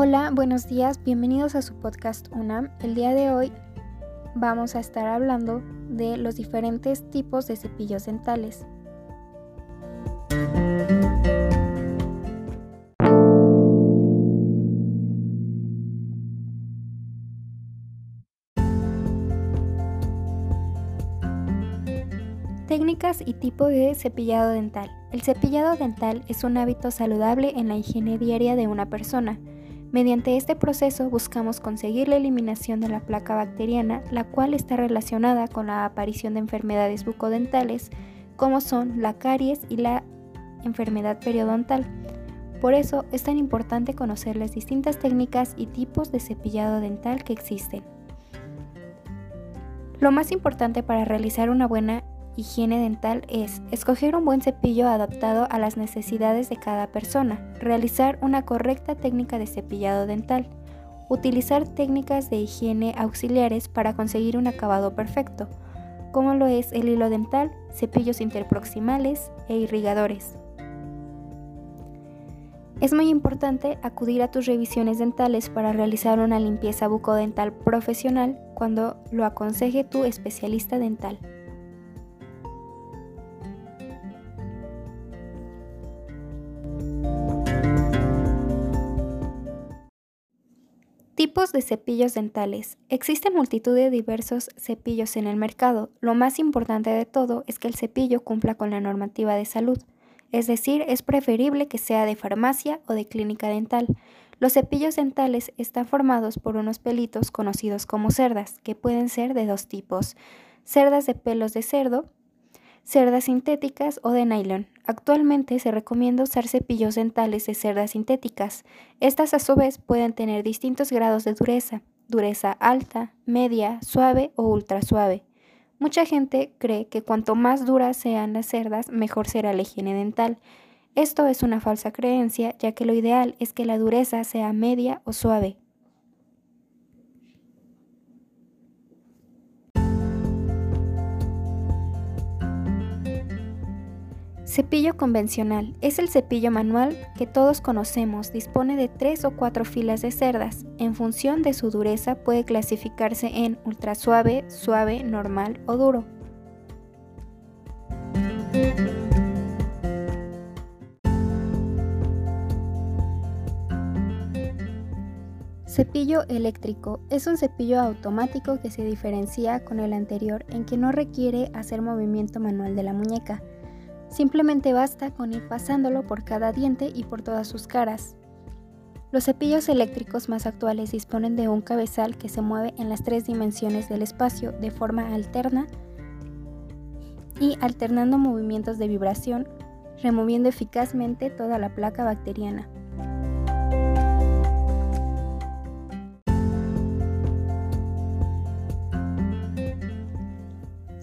Hola, buenos días, bienvenidos a su podcast UNAM. El día de hoy vamos a estar hablando de los diferentes tipos de cepillos dentales. Técnicas y tipo de cepillado dental. El cepillado dental es un hábito saludable en la higiene diaria de una persona. Mediante este proceso buscamos conseguir la eliminación de la placa bacteriana, la cual está relacionada con la aparición de enfermedades bucodentales, como son la caries y la enfermedad periodontal. Por eso es tan importante conocer las distintas técnicas y tipos de cepillado dental que existen. Lo más importante para realizar una buena higiene dental es escoger un buen cepillo adaptado a las necesidades de cada persona, realizar una correcta técnica de cepillado dental, utilizar técnicas de higiene auxiliares para conseguir un acabado perfecto, como lo es el hilo dental, cepillos interproximales e irrigadores. Es muy importante acudir a tus revisiones dentales para realizar una limpieza bucodental profesional cuando lo aconseje tu especialista dental. De cepillos dentales. Existen multitud de diversos cepillos en el mercado. Lo más importante de todo es que el cepillo cumpla con la normativa de salud. Es decir, es preferible que sea de farmacia o de clínica dental. Los cepillos dentales están formados por unos pelitos conocidos como cerdas, que pueden ser de dos tipos. Cerdas de pelos de cerdo cerdas sintéticas o de nylon. Actualmente se recomienda usar cepillos dentales de cerdas sintéticas. Estas a su vez pueden tener distintos grados de dureza, dureza alta, media, suave o ultra suave. Mucha gente cree que cuanto más duras sean las cerdas, mejor será la higiene dental. Esto es una falsa creencia, ya que lo ideal es que la dureza sea media o suave. Cepillo convencional es el cepillo manual que todos conocemos. Dispone de tres o cuatro filas de cerdas. En función de su dureza puede clasificarse en ultra suave, suave, normal o duro. Cepillo eléctrico es un cepillo automático que se diferencia con el anterior en que no requiere hacer movimiento manual de la muñeca. Simplemente basta con ir pasándolo por cada diente y por todas sus caras. Los cepillos eléctricos más actuales disponen de un cabezal que se mueve en las tres dimensiones del espacio de forma alterna y alternando movimientos de vibración, removiendo eficazmente toda la placa bacteriana.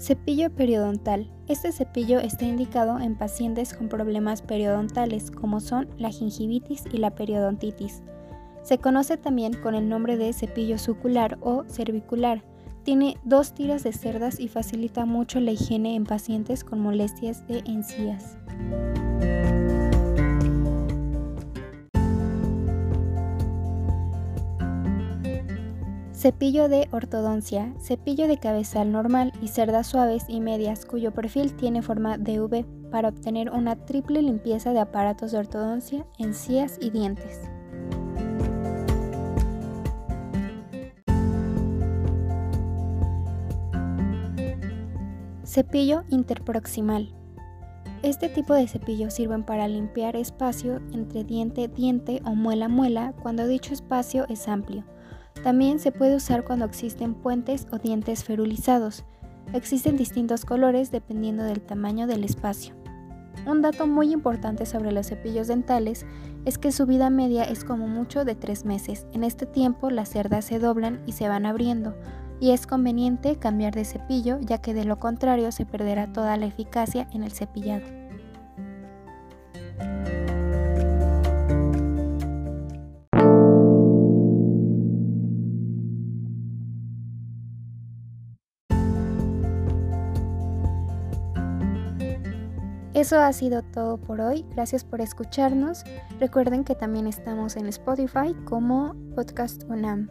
Cepillo periodontal. Este cepillo está indicado en pacientes con problemas periodontales como son la gingivitis y la periodontitis. Se conoce también con el nombre de cepillo sucular o cervicular. Tiene dos tiras de cerdas y facilita mucho la higiene en pacientes con molestias de encías. Cepillo de ortodoncia, cepillo de cabezal normal y cerdas suaves y medias cuyo perfil tiene forma de V para obtener una triple limpieza de aparatos de ortodoncia, encías y dientes. Cepillo interproximal. Este tipo de cepillos sirven para limpiar espacio entre diente-diente o muela-muela cuando dicho espacio es amplio también se puede usar cuando existen puentes o dientes ferulizados. Existen distintos colores dependiendo del tamaño del espacio. Un dato muy importante sobre los cepillos dentales es que su vida media es como mucho de 3 meses. En este tiempo las cerdas se doblan y se van abriendo, y es conveniente cambiar de cepillo ya que de lo contrario se perderá toda la eficacia en el cepillado. Eso ha sido todo por hoy. Gracias por escucharnos. Recuerden que también estamos en Spotify como Podcast UNAM.